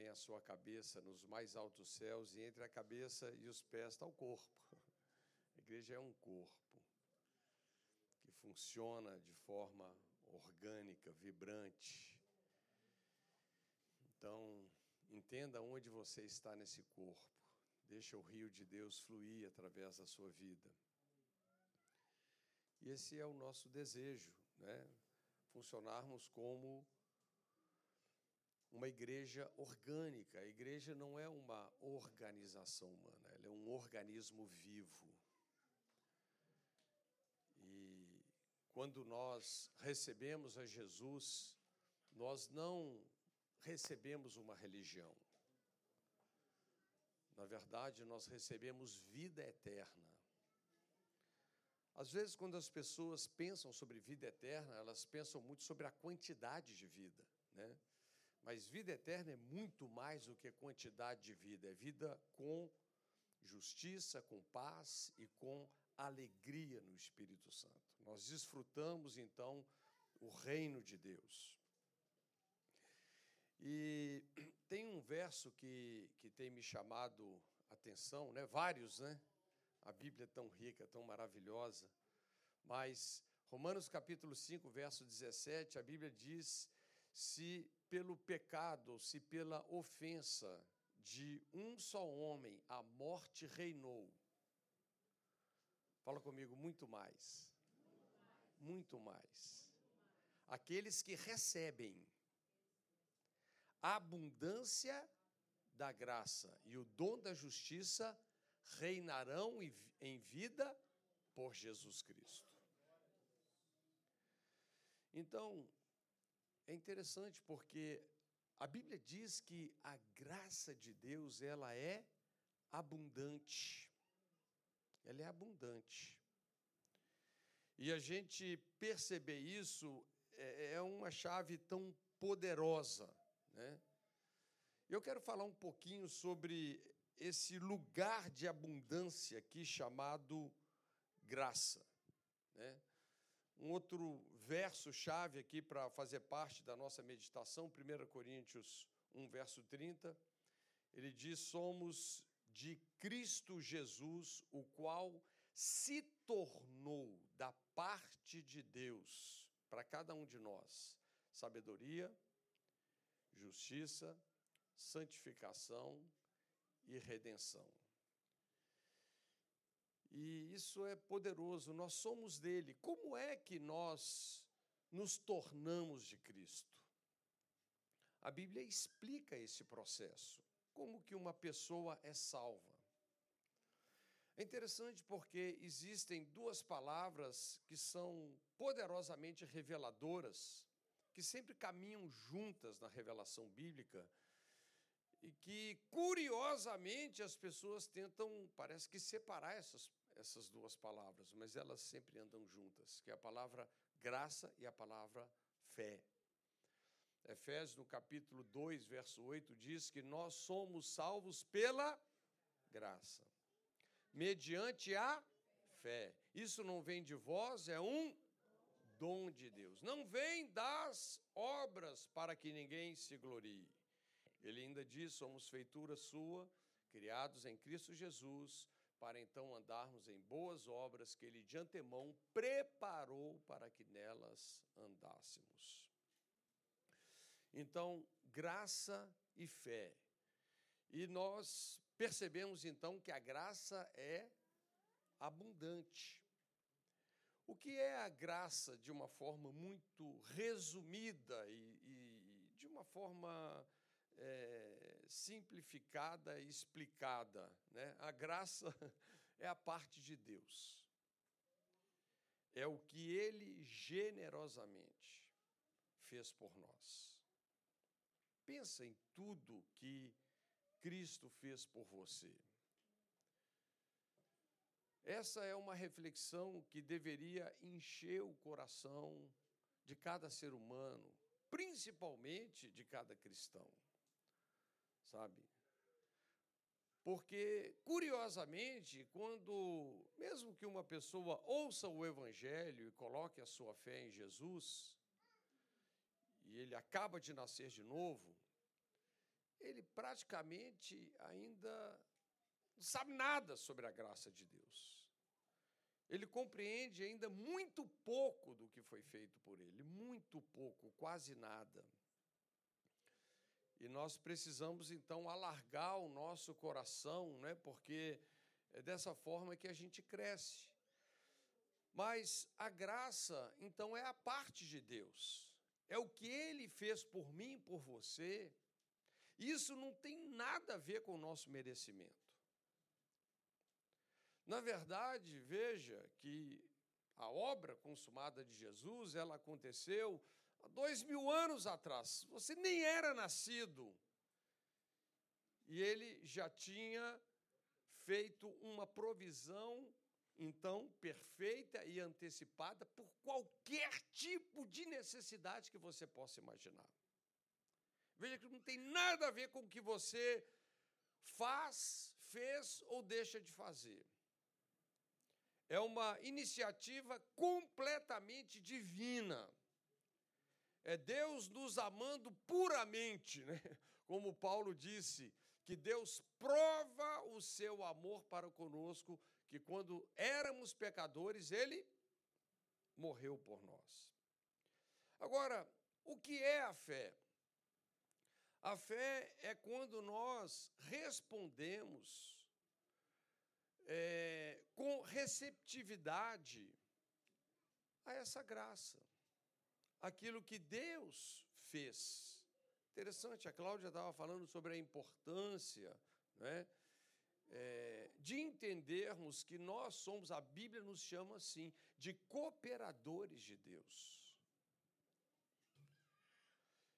também a sua cabeça nos mais altos céus, e entre a cabeça e os pés está o corpo. A igreja é um corpo que funciona de forma orgânica, vibrante. Então, entenda onde você está nesse corpo. Deixa o rio de Deus fluir através da sua vida. E esse é o nosso desejo, né? Funcionarmos como uma igreja orgânica. A igreja não é uma organização humana, ela é um organismo vivo. E quando nós recebemos a Jesus, nós não recebemos uma religião. Na verdade, nós recebemos vida eterna. Às vezes, quando as pessoas pensam sobre vida eterna, elas pensam muito sobre a quantidade de vida, né? Mas vida eterna é muito mais do que quantidade de vida, é vida com justiça, com paz e com alegria no Espírito Santo. Nós desfrutamos então o reino de Deus. E tem um verso que, que tem me chamado atenção, né? vários, né? A Bíblia é tão rica, tão maravilhosa, mas Romanos capítulo 5, verso 17, a Bíblia diz: se pelo pecado, se pela ofensa de um só homem a morte reinou. Fala comigo, muito mais. Muito mais. Aqueles que recebem a abundância da graça e o dom da justiça reinarão em vida por Jesus Cristo. Então, é interessante porque a Bíblia diz que a graça de Deus, ela é abundante. Ela é abundante. E a gente perceber isso é, é uma chave tão poderosa, né? Eu quero falar um pouquinho sobre esse lugar de abundância aqui chamado graça, né? Um outro verso-chave aqui para fazer parte da nossa meditação, 1 Coríntios 1, verso 30, ele diz: Somos de Cristo Jesus, o qual se tornou da parte de Deus para cada um de nós sabedoria, justiça, santificação e redenção. E isso é poderoso, nós somos dele. Como é que nós nos tornamos de Cristo? A Bíblia explica esse processo, como que uma pessoa é salva. É interessante porque existem duas palavras que são poderosamente reveladoras, que sempre caminham juntas na revelação bíblica, e que, curiosamente, as pessoas tentam, parece que, separar essas, essas duas palavras, mas elas sempre andam juntas, que é a palavra graça e a palavra fé. Efésios, no capítulo 2, verso 8, diz que nós somos salvos pela graça, mediante a fé. Isso não vem de vós, é um dom de Deus. Não vem das obras para que ninguém se glorie. Ele ainda diz: somos feitura sua, criados em Cristo Jesus para então andarmos em boas obras que Ele de antemão preparou para que nelas andássemos. Então, graça e fé. E nós percebemos então que a graça é abundante. O que é a graça de uma forma muito resumida e, e de uma forma é, simplificada e explicada. Né? A graça é a parte de Deus. É o que Ele generosamente fez por nós. Pensa em tudo que Cristo fez por você. Essa é uma reflexão que deveria encher o coração de cada ser humano, principalmente de cada cristão sabe? Porque, curiosamente, quando, mesmo que uma pessoa ouça o Evangelho e coloque a sua fé em Jesus, e ele acaba de nascer de novo, ele praticamente ainda não sabe nada sobre a graça de Deus. Ele compreende ainda muito pouco do que foi feito por ele, muito pouco, quase nada. E nós precisamos então alargar o nosso coração, né? Porque é dessa forma que a gente cresce. Mas a graça, então, é a parte de Deus. É o que ele fez por mim, por você. Isso não tem nada a ver com o nosso merecimento. Na verdade, veja que a obra consumada de Jesus, ela aconteceu há dois mil anos atrás. Você nem era nascido. E ele já tinha feito uma provisão então perfeita e antecipada por qualquer tipo de necessidade que você possa imaginar. Veja que não tem nada a ver com o que você faz, fez ou deixa de fazer. É uma iniciativa completamente divina. É Deus nos amando puramente, né? como Paulo disse, que Deus prova o seu amor para conosco que quando éramos pecadores, ele morreu por nós. Agora, o que é a fé? A fé é quando nós respondemos é, com receptividade a essa graça, aquilo que Deus fez. Interessante, a Cláudia estava falando sobre a importância né, é, de entendermos que nós somos, a Bíblia nos chama assim, de cooperadores de Deus.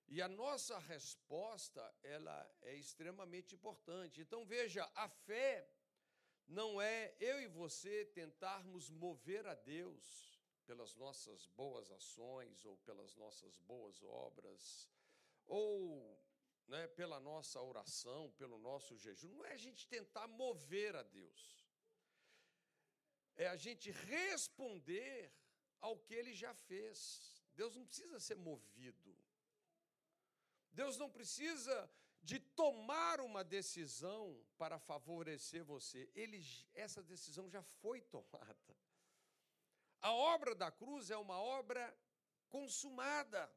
E a nossa resposta, ela é extremamente importante. Então veja, a fé não é eu e você tentarmos mover a Deus pelas nossas boas ações ou pelas nossas boas obras, ou né, pela nossa oração, pelo nosso jejum, não é a gente tentar mover a Deus, é a gente responder ao que ele já fez. Deus não precisa ser movido. Deus não precisa de tomar uma decisão para favorecer você. Ele, essa decisão já foi tomada. A obra da cruz é uma obra consumada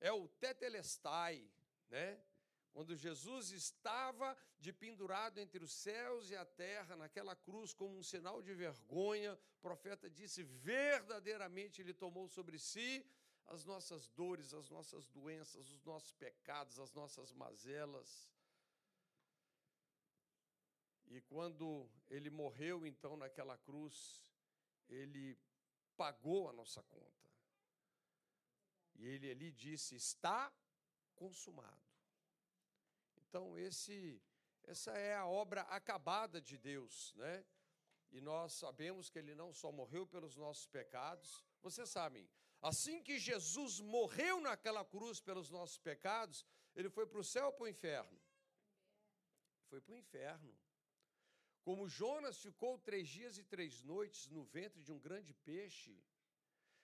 é o tetelestai, né? Quando Jesus estava de pendurado entre os céus e a terra, naquela cruz, como um sinal de vergonha, o profeta disse: verdadeiramente ele tomou sobre si as nossas dores, as nossas doenças, os nossos pecados, as nossas mazelas. E quando ele morreu, então, naquela cruz, ele pagou a nossa conta. E ele ali disse: está consumado. Então, esse, essa é a obra acabada de Deus, né? E nós sabemos que ele não só morreu pelos nossos pecados, vocês sabem, assim que Jesus morreu naquela cruz pelos nossos pecados, ele foi para o céu ou para o inferno? Foi para o inferno. Como Jonas ficou três dias e três noites no ventre de um grande peixe,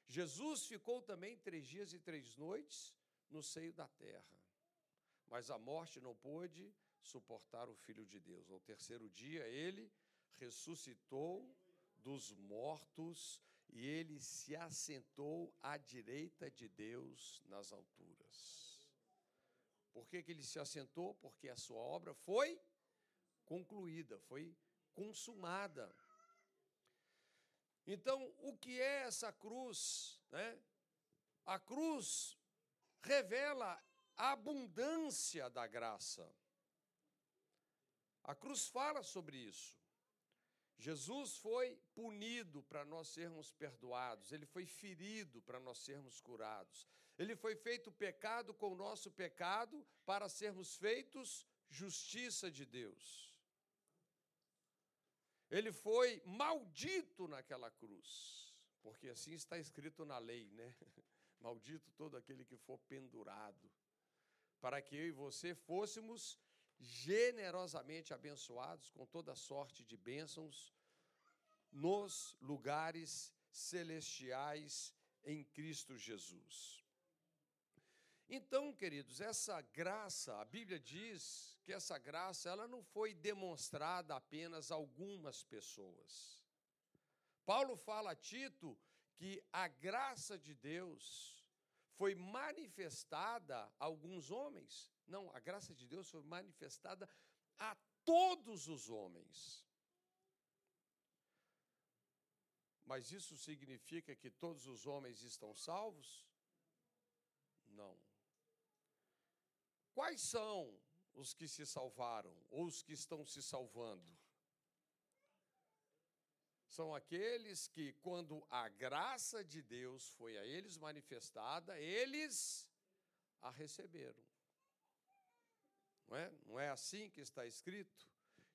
Jesus ficou também três dias e três noites no seio da terra, mas a morte não pôde suportar o Filho de Deus. Ao terceiro dia, ele ressuscitou dos mortos e ele se assentou à direita de Deus nas alturas. Por que, que ele se assentou? Porque a sua obra foi concluída, foi consumada. Então, o que é essa cruz? Né? A cruz revela a abundância da graça. A cruz fala sobre isso. Jesus foi punido para nós sermos perdoados, ele foi ferido para nós sermos curados, ele foi feito pecado com o nosso pecado para sermos feitos justiça de Deus. Ele foi maldito naquela cruz, porque assim está escrito na lei, né? Maldito todo aquele que for pendurado, para que eu e você fôssemos generosamente abençoados com toda sorte de bênçãos nos lugares celestiais em Cristo Jesus. Então, queridos, essa graça, a Bíblia diz que essa graça, ela não foi demonstrada apenas a algumas pessoas. Paulo fala a Tito que a graça de Deus foi manifestada a alguns homens. Não, a graça de Deus foi manifestada a todos os homens. Mas isso significa que todos os homens estão salvos? Não. Quais são os que se salvaram ou os que estão se salvando? São aqueles que, quando a graça de Deus foi a eles manifestada, eles a receberam. Não é? Não é assim que está escrito?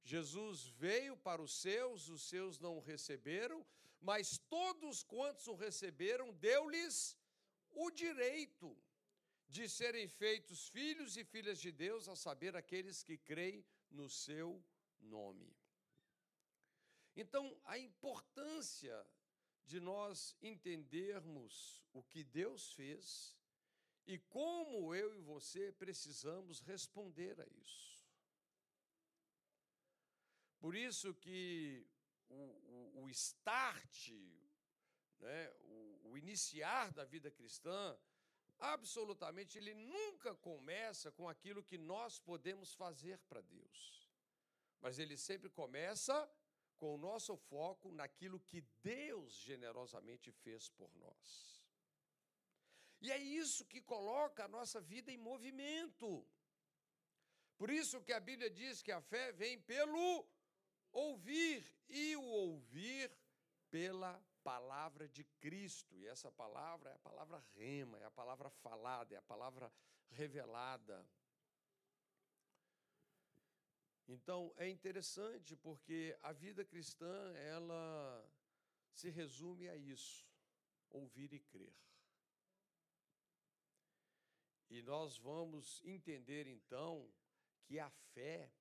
Jesus veio para os seus, os seus não o receberam, mas todos quantos o receberam, deu-lhes o direito de serem feitos filhos e filhas de Deus, a saber, aqueles que creem no seu nome. Então, a importância de nós entendermos o que Deus fez e como eu e você precisamos responder a isso. Por isso que o, o, o start, né, o, o iniciar da vida cristã, absolutamente, ele nunca começa com aquilo que nós podemos fazer para Deus. Mas ele sempre começa com o nosso foco naquilo que Deus generosamente fez por nós. E é isso que coloca a nossa vida em movimento. Por isso que a Bíblia diz que a fé vem pelo ouvir e o ouvir pela palavra de Cristo. E essa palavra é a palavra rema, é a palavra falada, é a palavra revelada. Então, é interessante porque a vida cristã, ela se resume a isso: ouvir e crer. E nós vamos entender então que a fé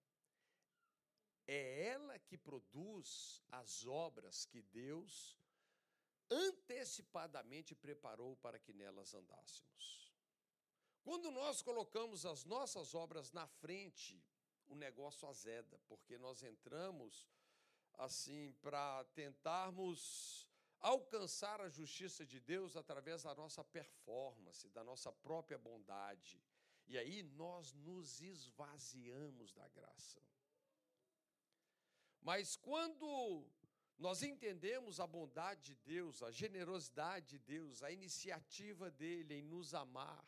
é ela que produz as obras que Deus antecipadamente preparou para que nelas andássemos. Quando nós colocamos as nossas obras na frente, o negócio azeda, porque nós entramos assim para tentarmos alcançar a justiça de Deus através da nossa performance, da nossa própria bondade. E aí nós nos esvaziamos da graça. Mas quando nós entendemos a bondade de Deus, a generosidade de Deus, a iniciativa dele em nos amar,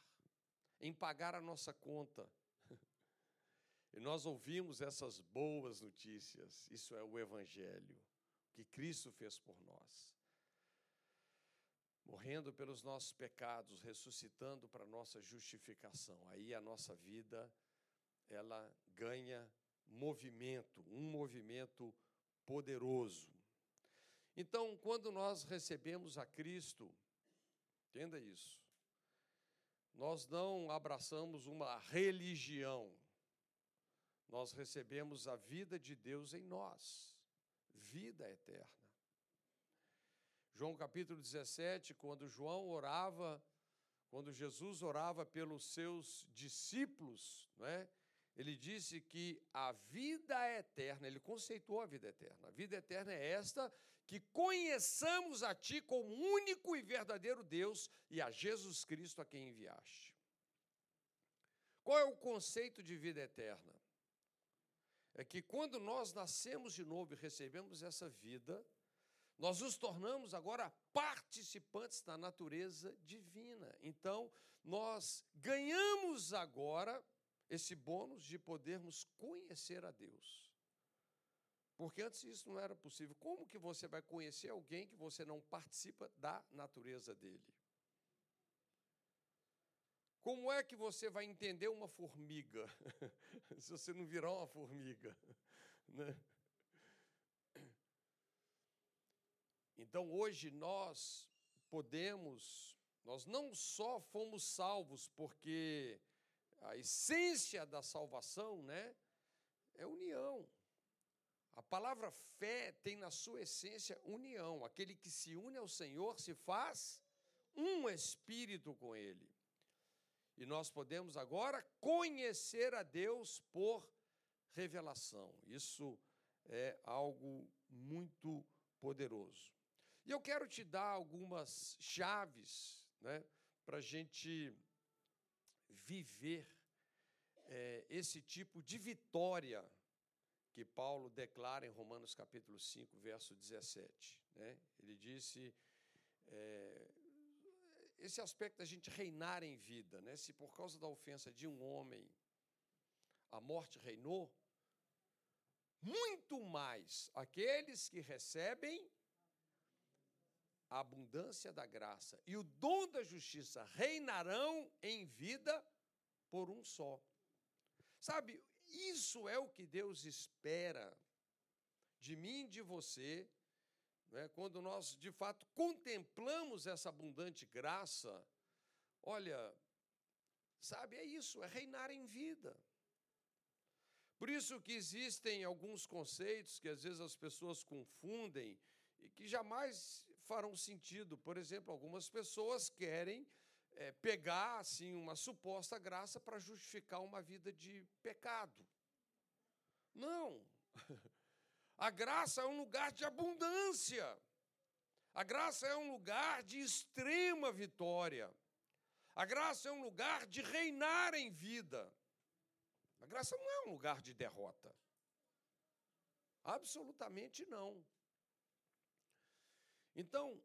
em pagar a nossa conta, e nós ouvimos essas boas notícias, isso é o Evangelho, que Cristo fez por nós. Morrendo pelos nossos pecados, ressuscitando para nossa justificação. Aí a nossa vida, ela ganha movimento, um movimento poderoso. Então, quando nós recebemos a Cristo, entenda isso, nós não abraçamos uma religião, nós recebemos a vida de Deus em nós, vida eterna. João capítulo 17, quando João orava, quando Jesus orava pelos seus discípulos, não é? ele disse que a vida eterna, ele conceituou a vida eterna. A vida eterna é esta: que conheçamos a Ti como único e verdadeiro Deus e a Jesus Cristo a quem enviaste. Qual é o conceito de vida eterna? É que quando nós nascemos de novo e recebemos essa vida, nós nos tornamos agora participantes da natureza divina. Então, nós ganhamos agora esse bônus de podermos conhecer a Deus. Porque antes isso não era possível. Como que você vai conhecer alguém que você não participa da natureza dele? Como é que você vai entender uma formiga se você não virar uma formiga? Né? Então hoje nós podemos, nós não só fomos salvos porque a essência da salvação, né, é união. A palavra fé tem na sua essência união. Aquele que se une ao Senhor se faz um espírito com ele. E nós podemos agora conhecer a Deus por revelação. Isso é algo muito poderoso. E eu quero te dar algumas chaves né, para a gente viver é, esse tipo de vitória que Paulo declara em Romanos capítulo 5, verso 17. Né? Ele disse. É, esse aspecto da gente reinar em vida, né? se por causa da ofensa de um homem a morte reinou, muito mais aqueles que recebem a abundância da graça e o dom da justiça reinarão em vida por um só. Sabe, isso é o que Deus espera de mim e de você, né, quando nós de fato contemplamos essa abundante graça. Olha, sabe, é isso, é reinar em vida. Por isso que existem alguns conceitos que às vezes as pessoas confundem e que jamais farão sentido. Por exemplo, algumas pessoas querem é, pegar assim uma suposta graça para justificar uma vida de pecado. Não. A graça é um lugar de abundância. A graça é um lugar de extrema vitória. A graça é um lugar de reinar em vida. A graça não é um lugar de derrota. Absolutamente não. Então,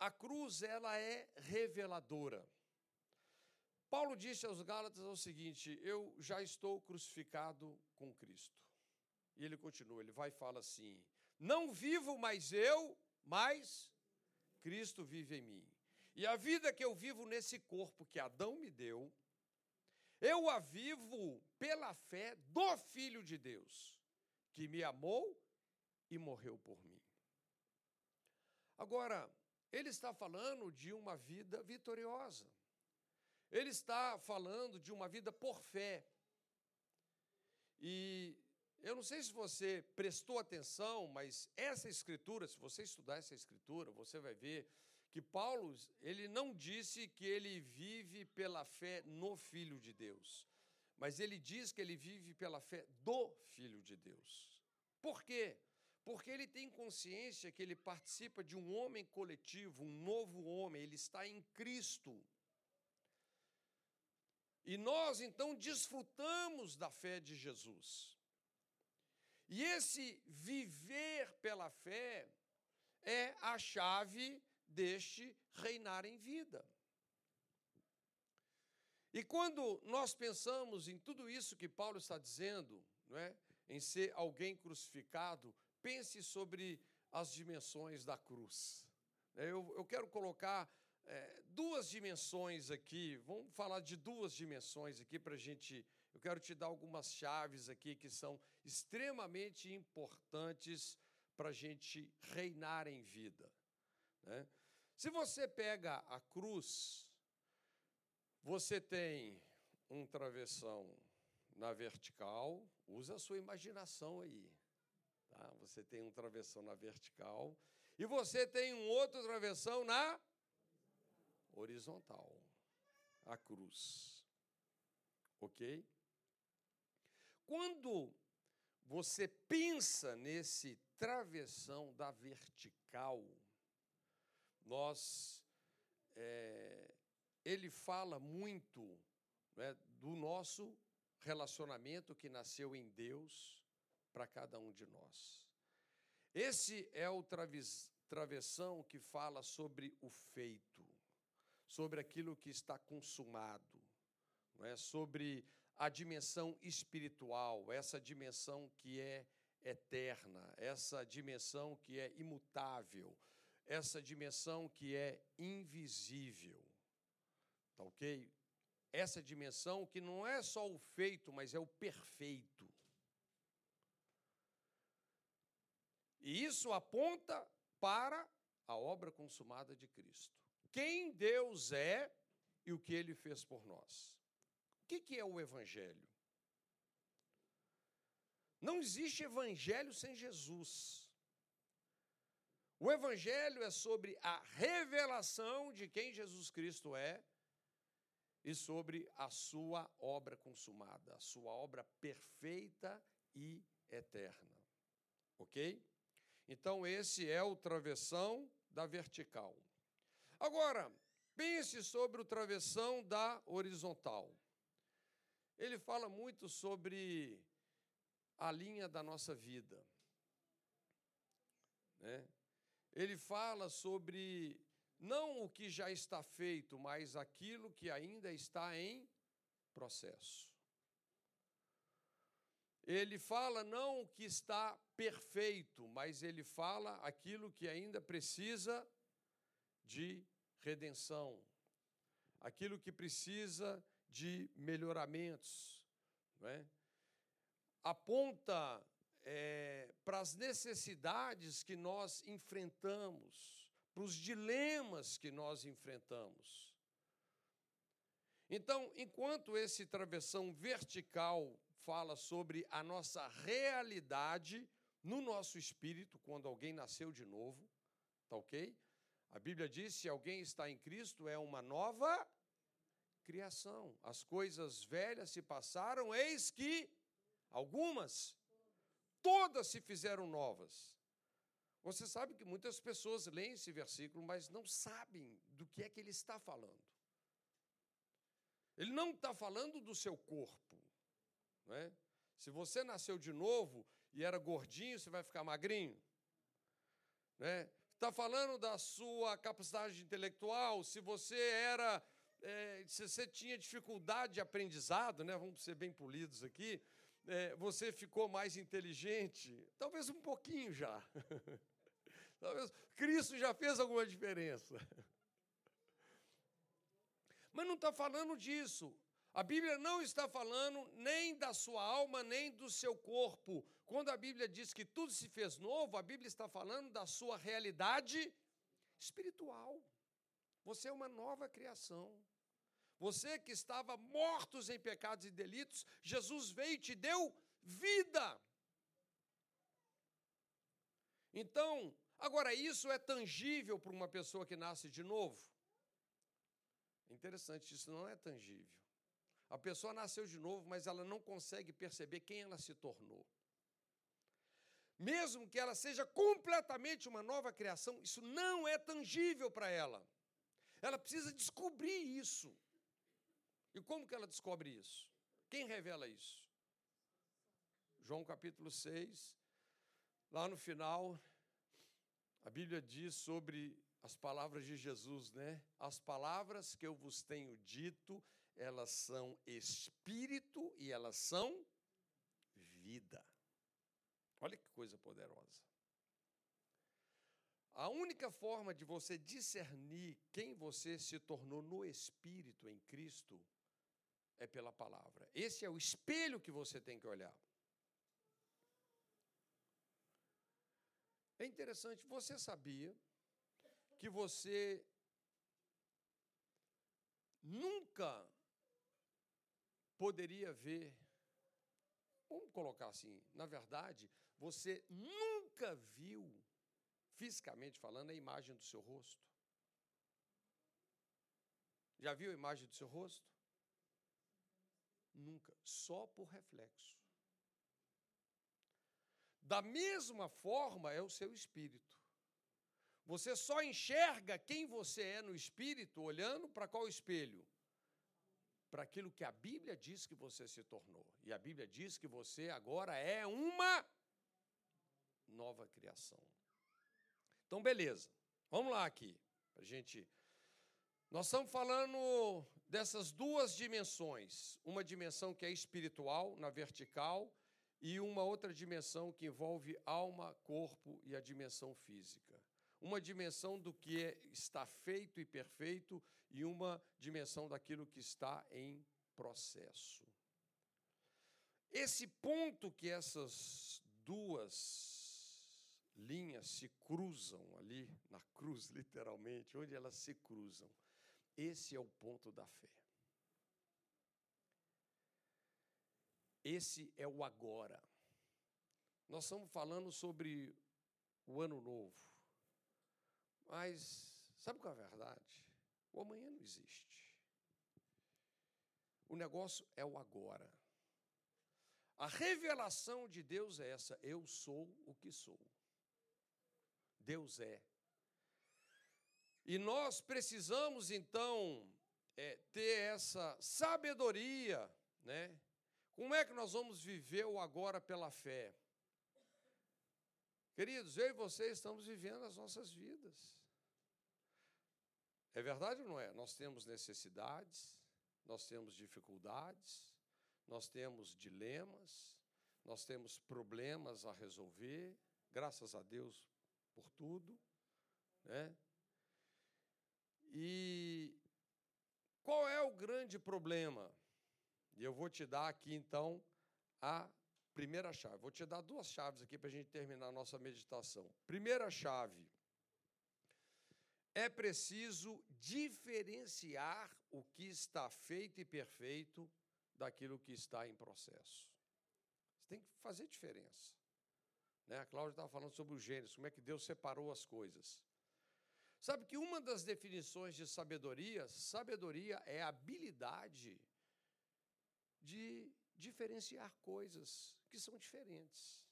a cruz ela é reveladora. Paulo disse aos Gálatas o seguinte: Eu já estou crucificado com Cristo. E ele continua, ele vai e fala assim: Não vivo mais eu, mas Cristo vive em mim. E a vida que eu vivo nesse corpo que Adão me deu, eu a vivo pela fé do Filho de Deus, que me amou e morreu por mim. Agora, ele está falando de uma vida vitoriosa. Ele está falando de uma vida por fé. E eu não sei se você prestou atenção, mas essa escritura, se você estudar essa escritura, você vai ver que Paulo, ele não disse que ele vive pela fé no filho de Deus, mas ele diz que ele vive pela fé do filho de Deus. Por quê? Porque ele tem consciência que ele participa de um homem coletivo, um novo homem, ele está em Cristo. E nós então desfrutamos da fé de Jesus. E esse viver pela fé é a chave deste reinar em vida. E quando nós pensamos em tudo isso que Paulo está dizendo, não é? em ser alguém crucificado, pense sobre as dimensões da cruz. Eu, eu quero colocar é, duas dimensões aqui, vamos falar de duas dimensões aqui para a gente. Eu quero te dar algumas chaves aqui que são extremamente importantes para a gente reinar em vida. Né? Se você pega a cruz, você tem um travessão na vertical, usa a sua imaginação aí. Tá? Você tem um travessão na vertical e você tem um outro travessão na horizontal, a cruz. Ok? Quando você pensa nesse travessão da vertical, nós é, ele fala muito né, do nosso relacionamento que nasceu em Deus para cada um de nós. Esse é o travessão que fala sobre o feito sobre aquilo que está consumado, não é? sobre a dimensão espiritual, essa dimensão que é eterna, essa dimensão que é imutável, essa dimensão que é invisível. Tá ok? Essa dimensão que não é só o feito, mas é o perfeito. E isso aponta para a obra consumada de Cristo quem Deus é e o que ele fez por nós. O que é o Evangelho? Não existe Evangelho sem Jesus. O Evangelho é sobre a revelação de quem Jesus Cristo é e sobre a sua obra consumada, a sua obra perfeita e eterna. Ok? Então, esse é o travessão da vertical. Agora, pense sobre o travessão da horizontal. Ele fala muito sobre a linha da nossa vida. Né? Ele fala sobre não o que já está feito, mas aquilo que ainda está em processo. Ele fala não o que está perfeito, mas ele fala aquilo que ainda precisa de redenção, aquilo que precisa de melhoramentos. É? Aponta é, para as necessidades que nós enfrentamos, para os dilemas que nós enfrentamos. Então, enquanto esse travessão vertical fala sobre a nossa realidade no nosso espírito, quando alguém nasceu de novo, tá ok? A Bíblia diz: se alguém está em Cristo, é uma nova criação. As coisas velhas se passaram, eis que algumas, todas se fizeram novas. Você sabe que muitas pessoas leem esse versículo, mas não sabem do que é que ele está falando. Ele não está falando do seu corpo. Não é? Se você nasceu de novo e era gordinho, você vai ficar magrinho. Né? Está falando da sua capacidade intelectual. Se você era, é, se você tinha dificuldade de aprendizado, né? Vamos ser bem polidos aqui é, você ficou mais inteligente? Talvez um pouquinho já. Talvez Cristo já fez alguma diferença. Mas não está falando disso. A Bíblia não está falando nem da sua alma, nem do seu corpo. Quando a Bíblia diz que tudo se fez novo, a Bíblia está falando da sua realidade espiritual. Você é uma nova criação. Você que estava mortos em pecados e delitos, Jesus veio e te deu vida. Então, agora isso é tangível para uma pessoa que nasce de novo? É interessante, isso não é tangível. A pessoa nasceu de novo, mas ela não consegue perceber quem ela se tornou. Mesmo que ela seja completamente uma nova criação, isso não é tangível para ela. Ela precisa descobrir isso. E como que ela descobre isso? Quem revela isso? João capítulo 6, lá no final, a Bíblia diz sobre as palavras de Jesus, né? As palavras que eu vos tenho dito, elas são espírito e elas são vida. Olha que coisa poderosa. A única forma de você discernir quem você se tornou no espírito em Cristo é pela palavra. Esse é o espelho que você tem que olhar. É interessante, você sabia que você nunca poderia ver, vamos colocar assim, na verdade, você nunca viu, fisicamente falando, a imagem do seu rosto? Já viu a imagem do seu rosto? Nunca, só por reflexo. Da mesma forma é o seu espírito. Você só enxerga quem você é no espírito olhando para qual espelho? Para aquilo que a Bíblia diz que você se tornou. E a Bíblia diz que você agora é uma nova criação. Então, beleza. Vamos lá aqui, a gente. Nós estamos falando dessas duas dimensões, uma dimensão que é espiritual, na vertical, e uma outra dimensão que envolve alma, corpo e a dimensão física. Uma dimensão do que é, está feito e perfeito e uma dimensão daquilo que está em processo. Esse ponto que essas duas linhas se cruzam ali, na cruz, literalmente, onde elas se cruzam, esse é o ponto da fé. Esse é o agora. Nós estamos falando sobre o ano novo. Mas sabe qual é a verdade? O amanhã não existe. O negócio é o agora. A revelação de Deus é essa: eu sou o que sou. Deus é. E nós precisamos, então, é, ter essa sabedoria, né? Como é que nós vamos viver o agora pela fé? Queridos, eu e vocês estamos vivendo as nossas vidas. É verdade ou não é? Nós temos necessidades, nós temos dificuldades, nós temos dilemas, nós temos problemas a resolver, graças a Deus por tudo, né? E qual é o grande problema? E eu vou te dar aqui então a primeira chave. Vou te dar duas chaves aqui para a gente terminar a nossa meditação. Primeira chave é preciso diferenciar o que está feito e perfeito daquilo que está em processo. Você tem que fazer diferença. Né? A Cláudia estava falando sobre o Gênesis, como é que Deus separou as coisas. Sabe que uma das definições de sabedoria, sabedoria é a habilidade de diferenciar coisas que são diferentes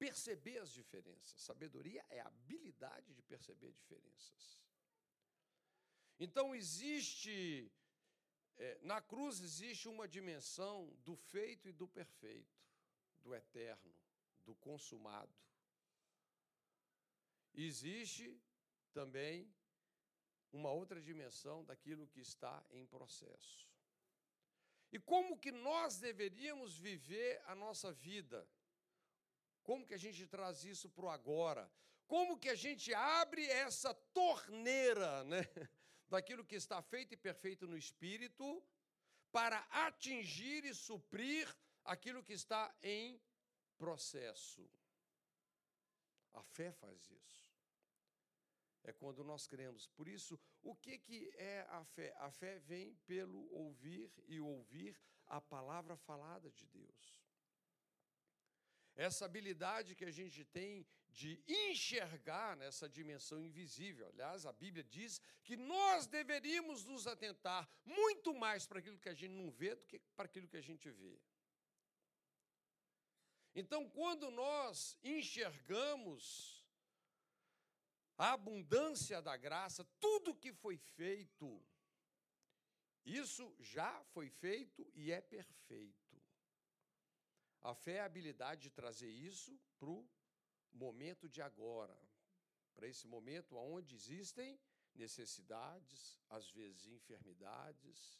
perceber as diferenças. Sabedoria é a habilidade de perceber diferenças. Então, existe, é, na cruz, existe uma dimensão do feito e do perfeito, do eterno, do consumado. Existe também uma outra dimensão daquilo que está em processo. E como que nós deveríamos viver a nossa vida? Como que a gente traz isso para o agora? Como que a gente abre essa torneira, né, daquilo que está feito e perfeito no espírito para atingir e suprir aquilo que está em processo? A fé faz isso. É quando nós cremos. Por isso, o que, que é a fé? A fé vem pelo ouvir e ouvir a palavra falada de Deus essa habilidade que a gente tem de enxergar nessa dimensão invisível. Aliás, a Bíblia diz que nós deveríamos nos atentar muito mais para aquilo que a gente não vê do que para aquilo que a gente vê. Então, quando nós enxergamos a abundância da graça, tudo que foi feito, isso já foi feito e é perfeito. A fé é a habilidade de trazer isso para o momento de agora, para esse momento onde existem necessidades, às vezes enfermidades,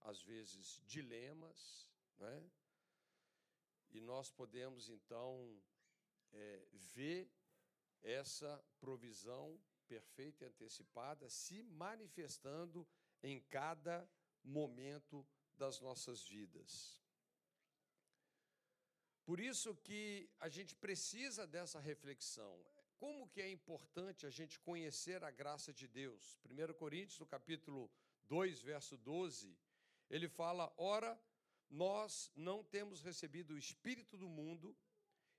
às vezes dilemas, né? e nós podemos então é, ver essa provisão perfeita e antecipada se manifestando em cada momento das nossas vidas. Por isso que a gente precisa dessa reflexão. Como que é importante a gente conhecer a graça de Deus? 1 Coríntios, no capítulo 2, verso 12, ele fala: Ora, nós não temos recebido o Espírito do mundo,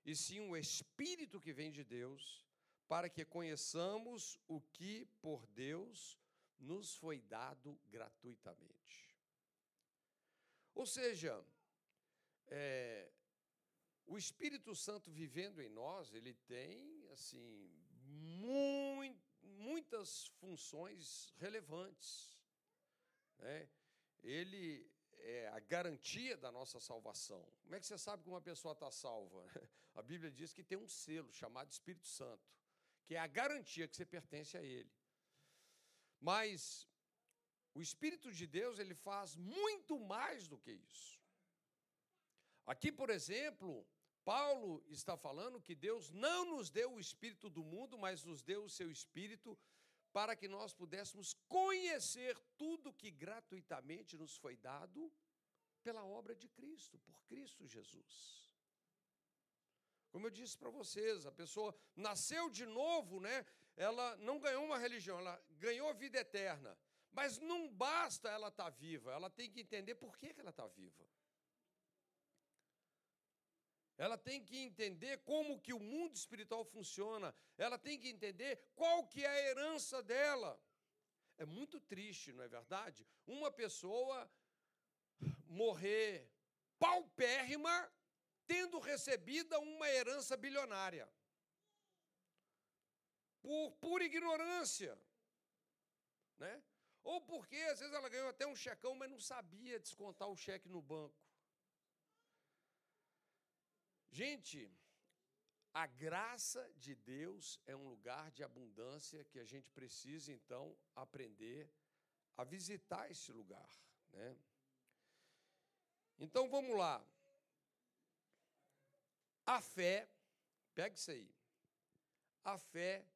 e sim o Espírito que vem de Deus, para que conheçamos o que por Deus nos foi dado gratuitamente. Ou seja, é, o Espírito Santo vivendo em nós, ele tem assim muitas funções relevantes. Né? Ele é a garantia da nossa salvação. Como é que você sabe que uma pessoa está salva? A Bíblia diz que tem um selo chamado Espírito Santo, que é a garantia que você pertence a Ele. Mas o Espírito de Deus ele faz muito mais do que isso. Aqui, por exemplo, Paulo está falando que Deus não nos deu o espírito do mundo, mas nos deu o seu espírito para que nós pudéssemos conhecer tudo que gratuitamente nos foi dado pela obra de Cristo, por Cristo Jesus. Como eu disse para vocês, a pessoa nasceu de novo, né? Ela não ganhou uma religião, ela ganhou a vida eterna. Mas não basta ela estar tá viva, ela tem que entender por que, que ela está viva. Ela tem que entender como que o mundo espiritual funciona. Ela tem que entender qual que é a herança dela. É muito triste, não é verdade? Uma pessoa morrer paupérrima tendo recebida uma herança bilionária. Por pura ignorância. Né? Ou porque às vezes ela ganhou até um checão, mas não sabia descontar o cheque no banco. Gente, a graça de Deus é um lugar de abundância que a gente precisa então aprender a visitar esse lugar, né? Então vamos lá. A fé, pega isso aí. A fé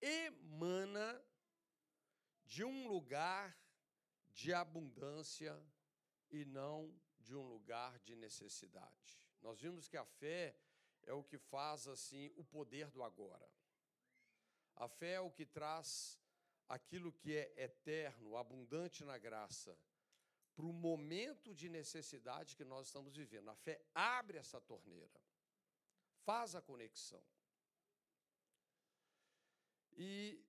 emana de um lugar de abundância e não de um lugar de necessidade. Nós vimos que a fé é o que faz assim o poder do agora. A fé é o que traz aquilo que é eterno, abundante na graça, para o momento de necessidade que nós estamos vivendo. A fé abre essa torneira, faz a conexão. E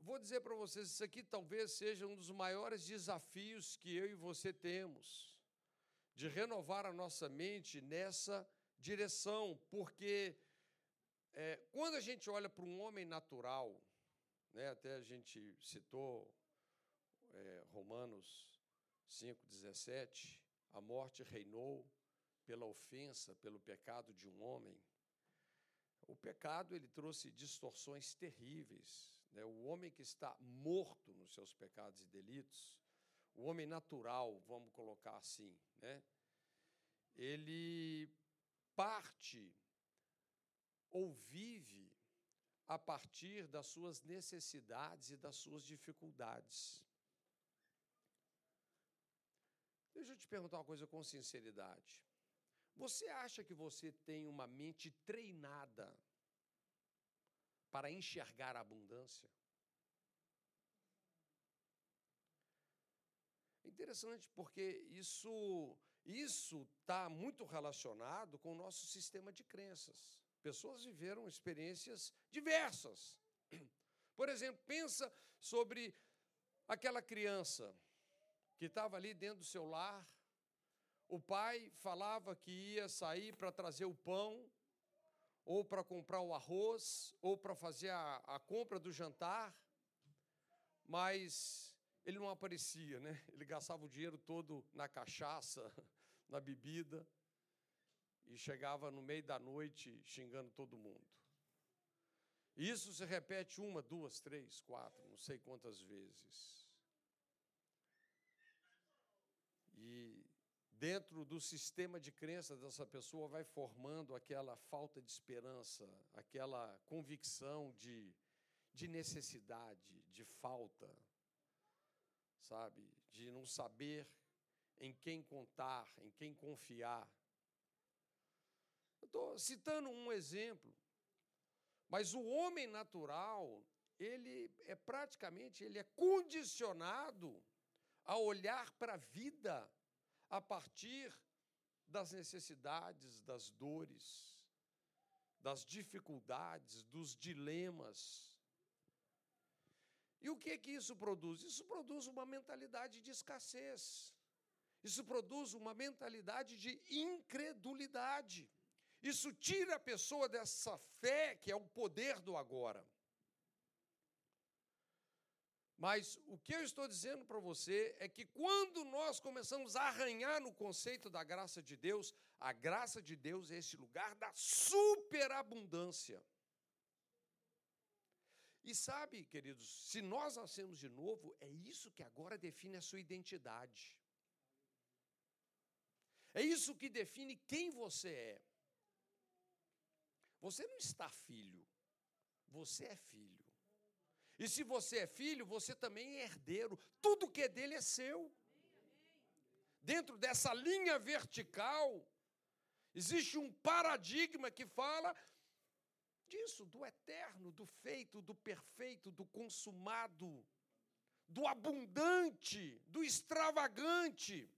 vou dizer para vocês, isso aqui talvez seja um dos maiores desafios que eu e você temos, de renovar a nossa mente nessa direção, porque é, quando a gente olha para um homem natural, né, até a gente citou é, Romanos 5,17, a morte reinou pela ofensa, pelo pecado de um homem. O pecado ele trouxe distorções terríveis. Né? O homem que está morto nos seus pecados e delitos, o homem natural, vamos colocar assim, né? ele parte ou vive a partir das suas necessidades e das suas dificuldades. Deixa eu te perguntar uma coisa com sinceridade. Você acha que você tem uma mente treinada para enxergar a abundância? Interessante porque isso isso está muito relacionado com o nosso sistema de crenças. Pessoas viveram experiências diversas. Por exemplo, pensa sobre aquela criança que estava ali dentro do seu lar. O pai falava que ia sair para trazer o pão, ou para comprar o arroz, ou para fazer a, a compra do jantar, mas ele não aparecia, né? Ele gastava o dinheiro todo na cachaça, na bebida, e chegava no meio da noite xingando todo mundo. Isso se repete uma, duas, três, quatro, não sei quantas vezes. E dentro do sistema de crença dessa pessoa vai formando aquela falta de esperança, aquela convicção de, de necessidade, de falta, sabe? De não saber em quem contar, em quem confiar. Estou citando um exemplo, mas o homem natural, ele é praticamente, ele é condicionado a olhar para a vida a partir das necessidades, das dores, das dificuldades, dos dilemas. E o que que isso produz? Isso produz uma mentalidade de escassez. Isso produz uma mentalidade de incredulidade. Isso tira a pessoa dessa fé que é o poder do agora. Mas o que eu estou dizendo para você é que quando nós começamos a arranhar no conceito da graça de Deus, a graça de Deus é esse lugar da superabundância. E sabe, queridos, se nós nascemos de novo, é isso que agora define a sua identidade. É isso que define quem você é. Você não está filho, você é filho. E se você é filho, você também é herdeiro. Tudo que é dele é seu. Dentro dessa linha vertical, existe um paradigma que fala disso, do eterno, do feito, do perfeito, do consumado, do abundante, do extravagante.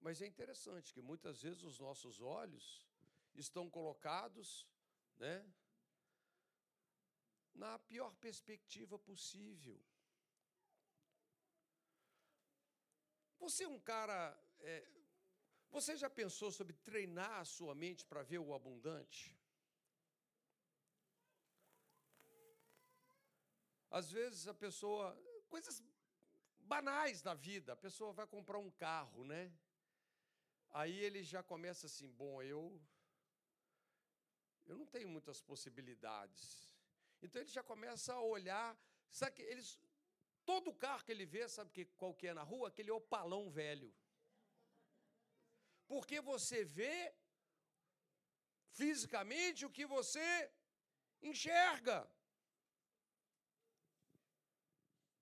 Mas é interessante que muitas vezes os nossos olhos estão colocados, né, na pior perspectiva possível. Você é um cara. É, você já pensou sobre treinar a sua mente para ver o abundante? Às vezes a pessoa. Coisas banais da vida. A pessoa vai comprar um carro, né? Aí ele já começa assim: bom, eu. Eu não tenho muitas possibilidades. Então ele já começa a olhar. Sabe que eles. Todo carro que ele vê, sabe que, qual que é na rua? Aquele opalão velho. Porque você vê fisicamente o que você enxerga.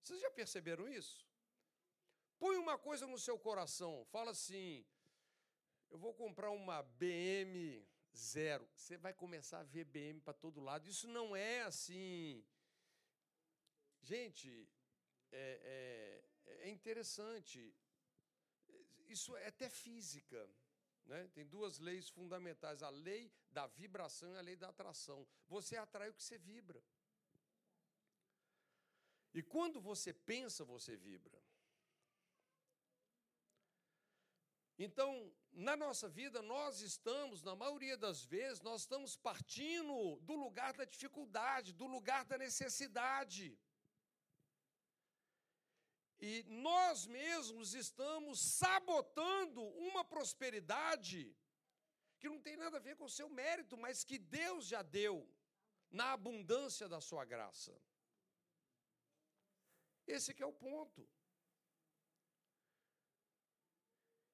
Vocês já perceberam isso? Põe uma coisa no seu coração, fala assim: eu vou comprar uma BM zero. Você vai começar a ver BM para todo lado. Isso não é assim. Gente, é, é, é interessante. Isso é até física. Né? Tem duas leis fundamentais: a lei da vibração e a lei da atração. Você atrai o que você vibra. E quando você pensa, você vibra. Então, na nossa vida, nós estamos, na maioria das vezes, nós estamos partindo do lugar da dificuldade, do lugar da necessidade. E nós mesmos estamos sabotando uma prosperidade que não tem nada a ver com o seu mérito, mas que Deus já deu na abundância da sua graça. Esse que é o ponto.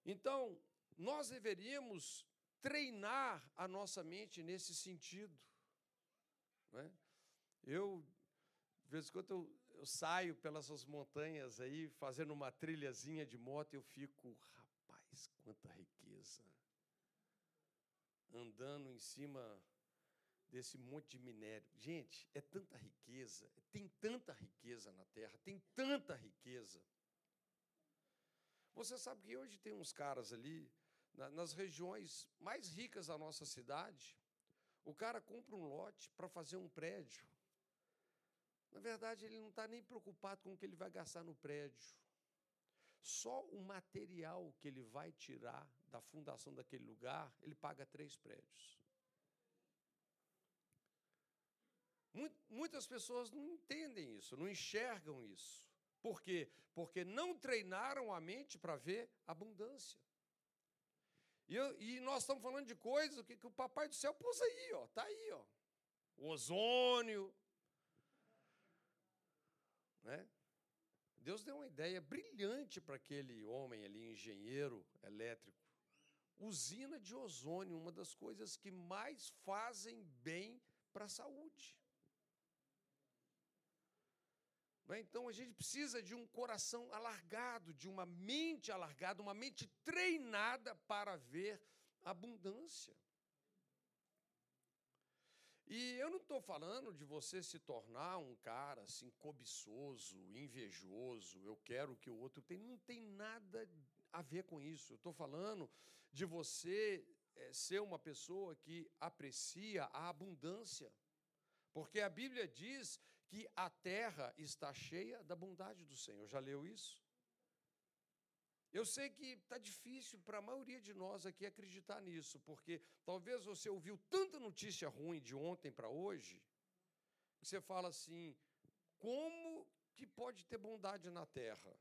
Então, nós deveríamos treinar a nossa mente nesse sentido. Né? Eu, de vez em quando, eu, eu saio pelas montanhas aí, fazendo uma trilhazinha de moto, eu fico, rapaz, quanta riqueza. Andando em cima desse monte de minério. Gente, é tanta riqueza, tem tanta riqueza na terra, tem tanta riqueza. Você sabe que hoje tem uns caras ali, na, nas regiões mais ricas da nossa cidade, o cara compra um lote para fazer um prédio. Na verdade, ele não está nem preocupado com o que ele vai gastar no prédio. Só o material que ele vai tirar da fundação daquele lugar, ele paga três prédios. Muitas pessoas não entendem isso, não enxergam isso. Por quê? Porque não treinaram a mente para ver abundância. E, eu, e, nós estamos falando de coisas que, que o Papai do Céu pôs aí, ó, está aí, ó. O ozônio. Né? Deus deu uma ideia brilhante para aquele homem ali, engenheiro elétrico. Usina de ozônio, uma das coisas que mais fazem bem para a saúde. Né? Então a gente precisa de um coração alargado, de uma mente alargada, uma mente treinada para ver abundância. E eu não estou falando de você se tornar um cara assim cobiçoso, invejoso, eu quero que o outro tenha. Não tem nada a ver com isso. Eu estou falando de você é, ser uma pessoa que aprecia a abundância. Porque a Bíblia diz que a terra está cheia da bondade do Senhor. Já leu isso? Eu sei que está difícil para a maioria de nós aqui acreditar nisso, porque talvez você ouviu tanta notícia ruim de ontem para hoje, que você fala assim: como que pode ter bondade na terra?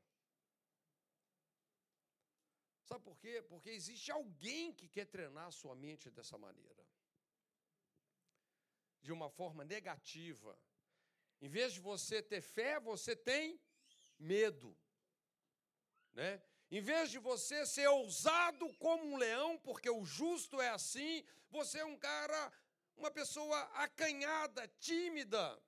Sabe por quê? Porque existe alguém que quer treinar a sua mente dessa maneira. De uma forma negativa, em vez de você ter fé, você tem medo. Né? Em vez de você ser ousado como um leão, porque o justo é assim, você é um cara, uma pessoa acanhada, tímida,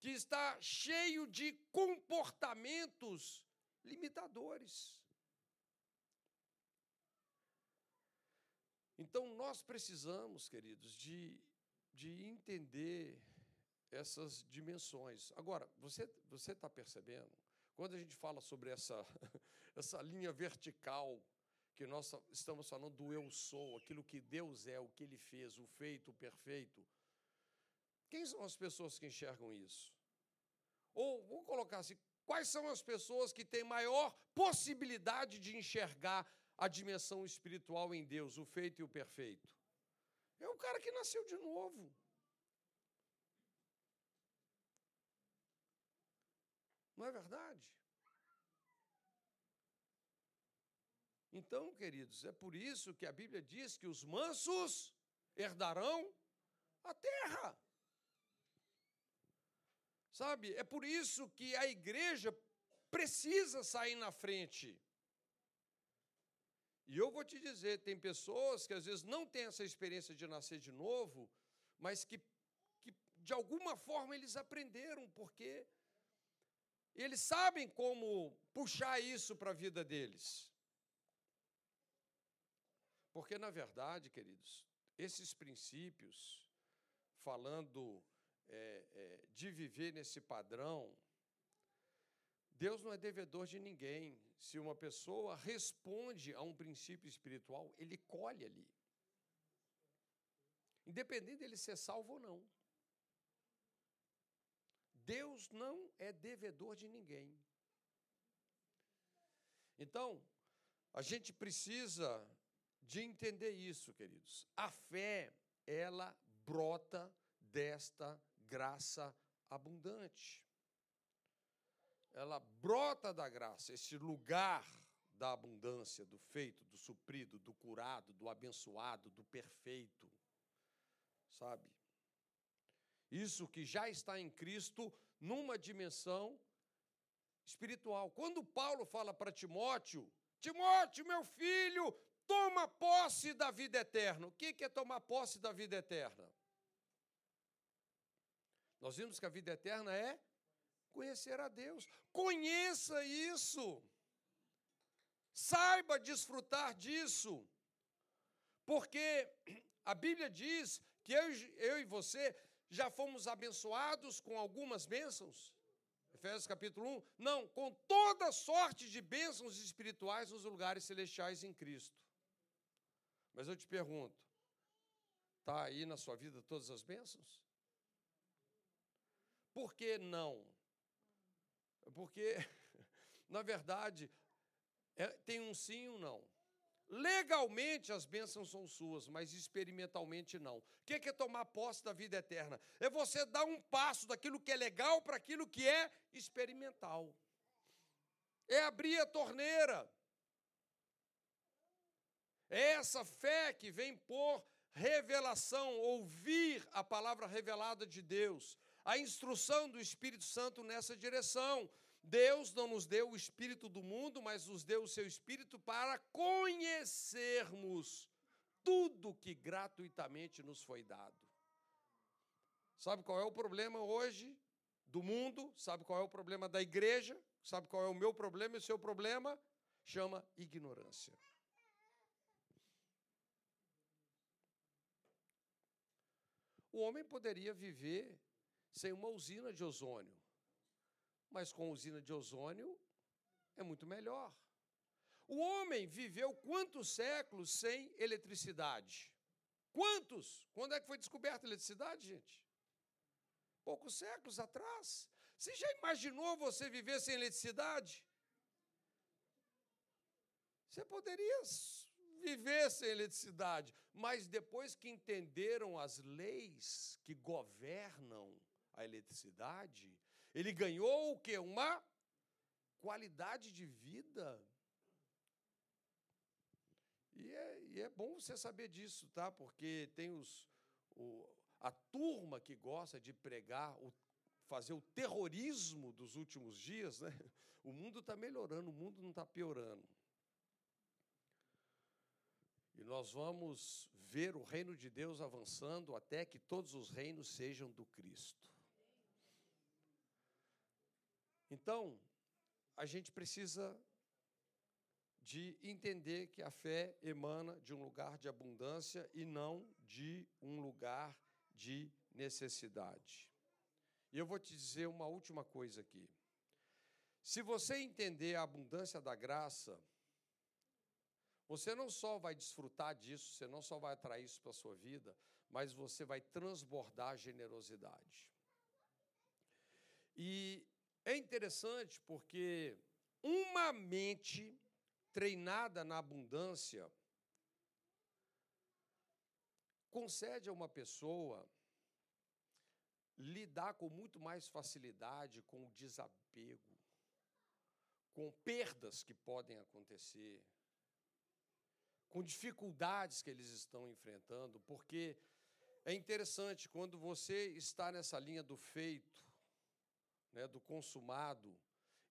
que está cheio de comportamentos limitadores. Então nós precisamos, queridos, de, de entender essas dimensões. Agora, você você está percebendo? Quando a gente fala sobre essa essa linha vertical que nós estamos falando do eu sou, aquilo que Deus é, o que Ele fez, o feito, o perfeito. Quem são as pessoas que enxergam isso? Ou, vou colocar assim, quais são as pessoas que têm maior possibilidade de enxergar a dimensão espiritual em Deus, o feito e o perfeito? É o cara que nasceu de novo. Não é verdade? Então, queridos, é por isso que a Bíblia diz que os mansos herdarão a terra. Sabe? É por isso que a igreja precisa sair na frente. E eu vou te dizer, tem pessoas que às vezes não têm essa experiência de nascer de novo, mas que, que de alguma forma eles aprenderam, porque eles sabem como puxar isso para a vida deles. Porque, na verdade, queridos, esses princípios, falando é, é, de viver nesse padrão, Deus não é devedor de ninguém. Se uma pessoa responde a um princípio espiritual, ele colhe ali. Independente dele ser salvo ou não. Deus não é devedor de ninguém. Então, a gente precisa de entender isso, queridos. A fé, ela brota desta graça abundante. Ela brota da graça, esse lugar da abundância, do feito, do suprido, do curado, do abençoado, do perfeito. Sabe? Isso que já está em Cristo numa dimensão espiritual. Quando Paulo fala para Timóteo, Timóteo, meu filho, toma posse da vida eterna. O que é tomar posse da vida eterna? Nós vimos que a vida eterna é conhecer a Deus. Conheça isso. Saiba desfrutar disso. Porque a Bíblia diz que eu, eu e você já fomos abençoados com algumas bênçãos. Efésios capítulo 1. Não, com toda sorte de bênçãos espirituais nos lugares celestiais em Cristo. Mas eu te pergunto, está aí na sua vida todas as bênçãos? Por que não? Porque, na verdade, é, tem um sim e um não. Legalmente as bênçãos são suas, mas experimentalmente não. O que é tomar posse da vida eterna? É você dar um passo daquilo que é legal para aquilo que é experimental. É abrir a torneira. É essa fé que vem por revelação, ouvir a palavra revelada de Deus, a instrução do Espírito Santo nessa direção. Deus não nos deu o espírito do mundo, mas nos deu o seu espírito para conhecermos tudo que gratuitamente nos foi dado. Sabe qual é o problema hoje do mundo? Sabe qual é o problema da igreja? Sabe qual é o meu problema e o seu problema? Chama ignorância. O homem poderia viver sem uma usina de ozônio, mas com usina de ozônio é muito melhor. O homem viveu quantos séculos sem eletricidade? Quantos? Quando é que foi descoberta a eletricidade, gente? Poucos séculos atrás. Você já imaginou você viver sem eletricidade? Você poderia viver sem eletricidade, mas depois que entenderam as leis que governam a eletricidade, ele ganhou o que? Uma qualidade de vida. E é, e é bom você saber disso, tá? Porque tem os, o, a turma que gosta de pregar, o, fazer o terrorismo dos últimos dias, né? O mundo está melhorando, o mundo não está piorando. E nós vamos ver o reino de Deus avançando até que todos os reinos sejam do Cristo. Então, a gente precisa de entender que a fé emana de um lugar de abundância e não de um lugar de necessidade. E eu vou te dizer uma última coisa aqui. Se você entender a abundância da graça, você não só vai desfrutar disso, você não só vai atrair isso para a sua vida, mas você vai transbordar generosidade. E é interessante porque uma mente treinada na abundância concede a uma pessoa lidar com muito mais facilidade com o desapego, com perdas que podem acontecer, com dificuldades que eles estão enfrentando, porque é interessante quando você está nessa linha do feito, né, do consumado,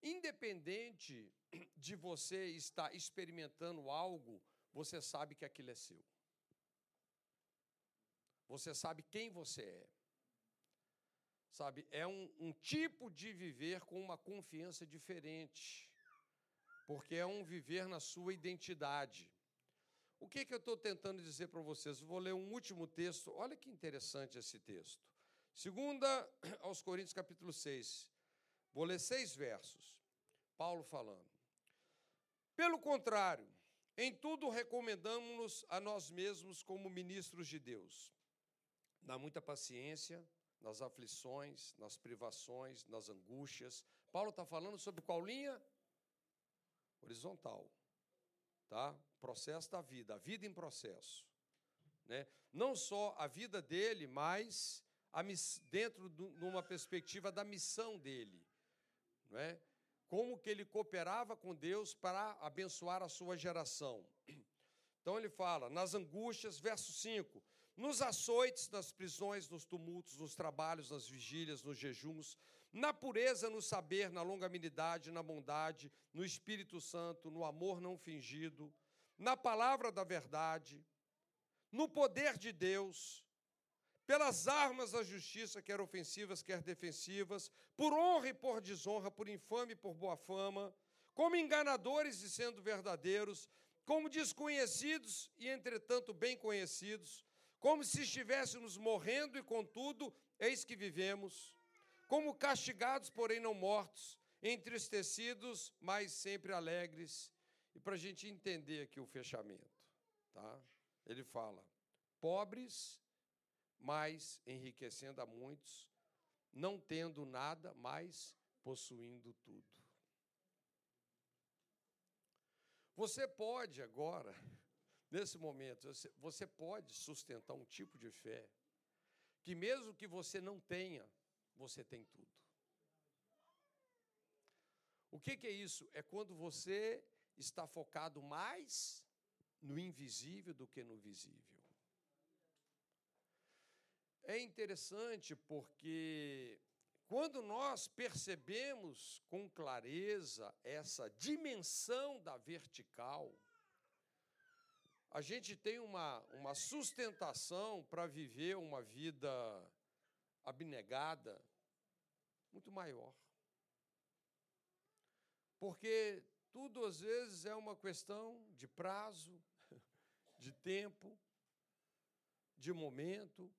independente de você estar experimentando algo, você sabe que aquilo é seu. Você sabe quem você é. Sabe, é um, um tipo de viver com uma confiança diferente, porque é um viver na sua identidade. O que, que eu estou tentando dizer para vocês? vou ler um último texto, olha que interessante esse texto. Segunda aos Coríntios, capítulo 6. Vou ler seis versos. Paulo falando. Pelo contrário, em tudo recomendamos-nos a nós mesmos como ministros de Deus, na muita paciência, nas aflições, nas privações, nas angústias. Paulo está falando sobre qual linha? Horizontal. Tá? Processo da vida, a vida em processo. Né? Não só a vida dele, mas dentro de uma perspectiva da missão dele. Não é? Como que ele cooperava com Deus para abençoar a sua geração. Então ele fala, nas angústias, verso 5, nos açoites, nas prisões, nos tumultos, nos trabalhos, nas vigílias, nos jejuns, na pureza, no saber, na longanimidade, na bondade, no Espírito Santo, no amor não fingido, na palavra da verdade, no poder de Deus, pelas armas da justiça, quer ofensivas, quer defensivas, por honra e por desonra, por infame e por boa fama, como enganadores e sendo verdadeiros, como desconhecidos e entretanto bem conhecidos, como se estivéssemos morrendo e, contudo, eis que vivemos, como castigados, porém não mortos, entristecidos, mas sempre alegres. E para a gente entender aqui o fechamento, tá? Ele fala: pobres, mas enriquecendo a muitos, não tendo nada, mas possuindo tudo. Você pode agora Nesse momento, você pode sustentar um tipo de fé que, mesmo que você não tenha, você tem tudo. O que, que é isso? É quando você está focado mais no invisível do que no visível. É interessante porque quando nós percebemos com clareza essa dimensão da vertical, a gente tem uma, uma sustentação para viver uma vida abnegada muito maior. Porque tudo às vezes é uma questão de prazo, de tempo, de momento,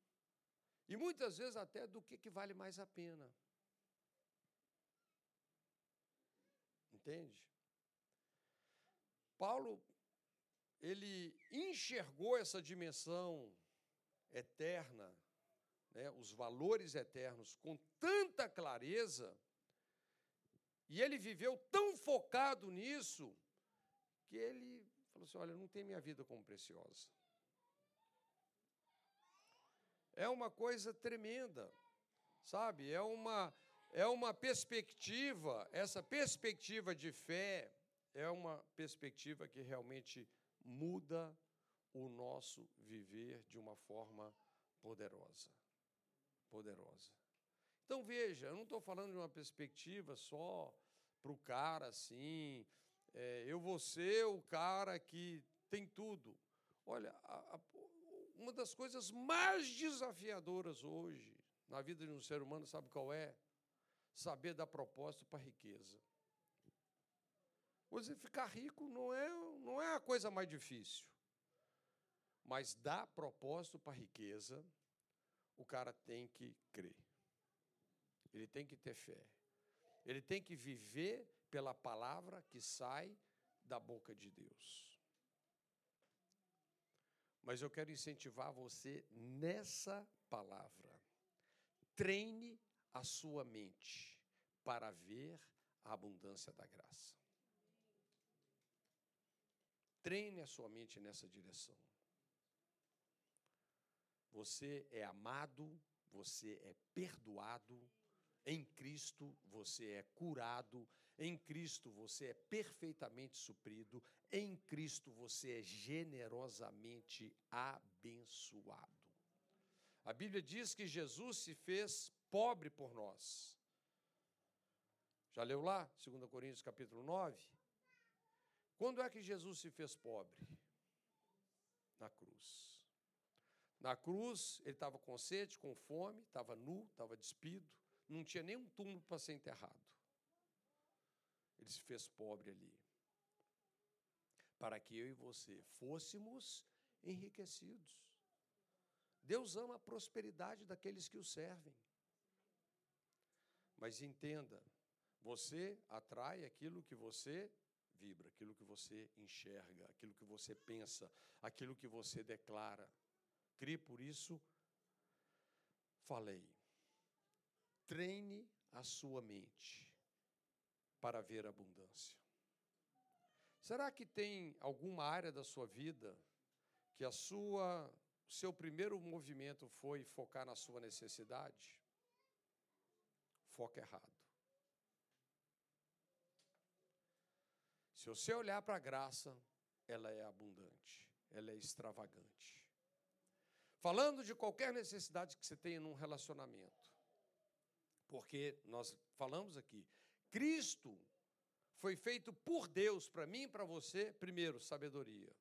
e muitas vezes até do que, que vale mais a pena. Entende? Paulo ele enxergou essa dimensão eterna, né, os valores eternos, com tanta clareza, e ele viveu tão focado nisso, que ele falou assim: Olha, não tem minha vida como preciosa. É uma coisa tremenda, sabe? É uma, é uma perspectiva, essa perspectiva de fé é uma perspectiva que realmente muda o nosso viver de uma forma poderosa. Poderosa. Então veja, eu não estou falando de uma perspectiva só para o cara assim, é, eu vou ser o cara que tem tudo. Olha, a, a, uma das coisas mais desafiadoras hoje na vida de um ser humano, sabe qual é? Saber dar propósito para a riqueza. Você ficar rico não é, não é a coisa mais difícil. Mas dar propósito para a riqueza, o cara tem que crer. Ele tem que ter fé. Ele tem que viver pela palavra que sai da boca de Deus. Mas eu quero incentivar você nessa palavra. Treine a sua mente para ver a abundância da graça. Treine a sua mente nessa direção. Você é amado, você é perdoado, em Cristo você é curado, em Cristo você é perfeitamente suprido, em Cristo você é generosamente abençoado. A Bíblia diz que Jesus se fez pobre por nós. Já leu lá, 2 Coríntios capítulo 9? Quando é que Jesus se fez pobre? Na cruz. Na cruz, ele estava com sede, com fome, estava nu, estava despido, não tinha nenhum túmulo para ser enterrado. Ele se fez pobre ali. Para que eu e você fôssemos enriquecidos. Deus ama a prosperidade daqueles que o servem. Mas entenda, você atrai aquilo que você vibra, aquilo que você enxerga, aquilo que você pensa, aquilo que você declara. Crie por isso, falei. Treine a sua mente para ver abundância. Será que tem alguma área da sua vida que a sua seu primeiro movimento foi focar na sua necessidade? Foca errado. Se você olhar para a graça, ela é abundante, ela é extravagante. Falando de qualquer necessidade que você tenha num relacionamento, porque nós falamos aqui, Cristo foi feito por Deus para mim e para você, primeiro, sabedoria.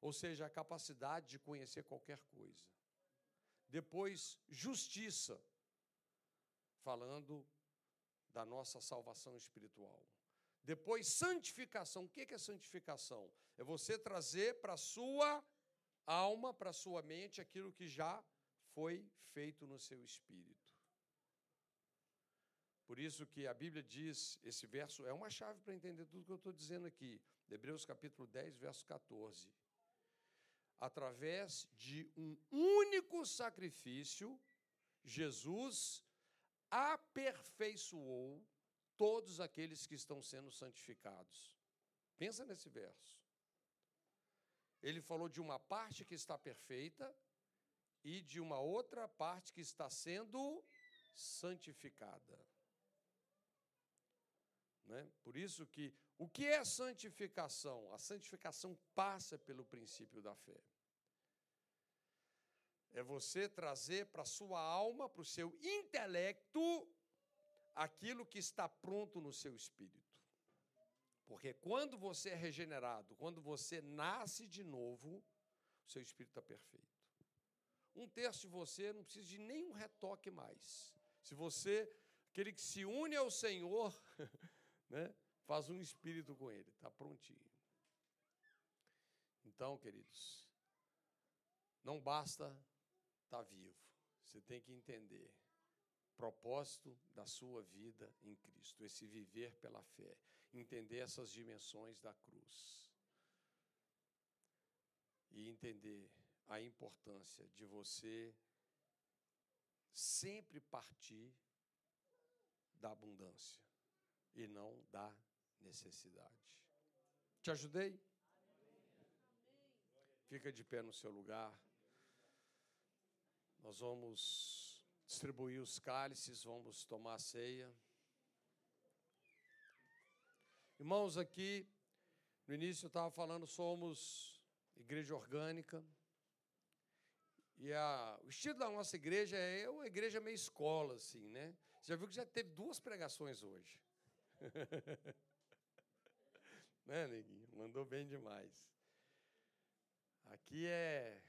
Ou seja, a capacidade de conhecer qualquer coisa. Depois, justiça, falando da nossa salvação espiritual. Depois, santificação. O que é santificação? É você trazer para a sua alma, para a sua mente, aquilo que já foi feito no seu espírito. Por isso que a Bíblia diz, esse verso é uma chave para entender tudo que eu estou dizendo aqui. Hebreus capítulo 10, verso 14. Através de um único sacrifício, Jesus aperfeiçoou todos aqueles que estão sendo santificados. Pensa nesse verso. Ele falou de uma parte que está perfeita e de uma outra parte que está sendo santificada. Né? Por isso que o que é santificação? A santificação passa pelo princípio da fé. É você trazer para a sua alma, para o seu intelecto, aquilo que está pronto no seu espírito. Porque quando você é regenerado, quando você nasce de novo, o seu espírito está perfeito. Um terço de você não precisa de nenhum retoque mais. Se você, aquele que se une ao Senhor, né, faz um espírito com ele, está prontinho. Então, queridos, não basta estar tá vivo, você tem que entender propósito da sua vida em Cristo, esse viver pela fé entender essas dimensões da cruz e entender a importância de você sempre partir da abundância e não da necessidade. Te ajudei? Fica de pé no seu lugar. Nós vamos distribuir os cálices, vamos tomar a ceia. Irmãos, aqui no início eu estava falando, somos igreja orgânica. E a, o estilo da nossa igreja é uma igreja meio escola, assim, né? Você já viu que já teve duas pregações hoje. né, Neguinho? Mandou bem demais. Aqui é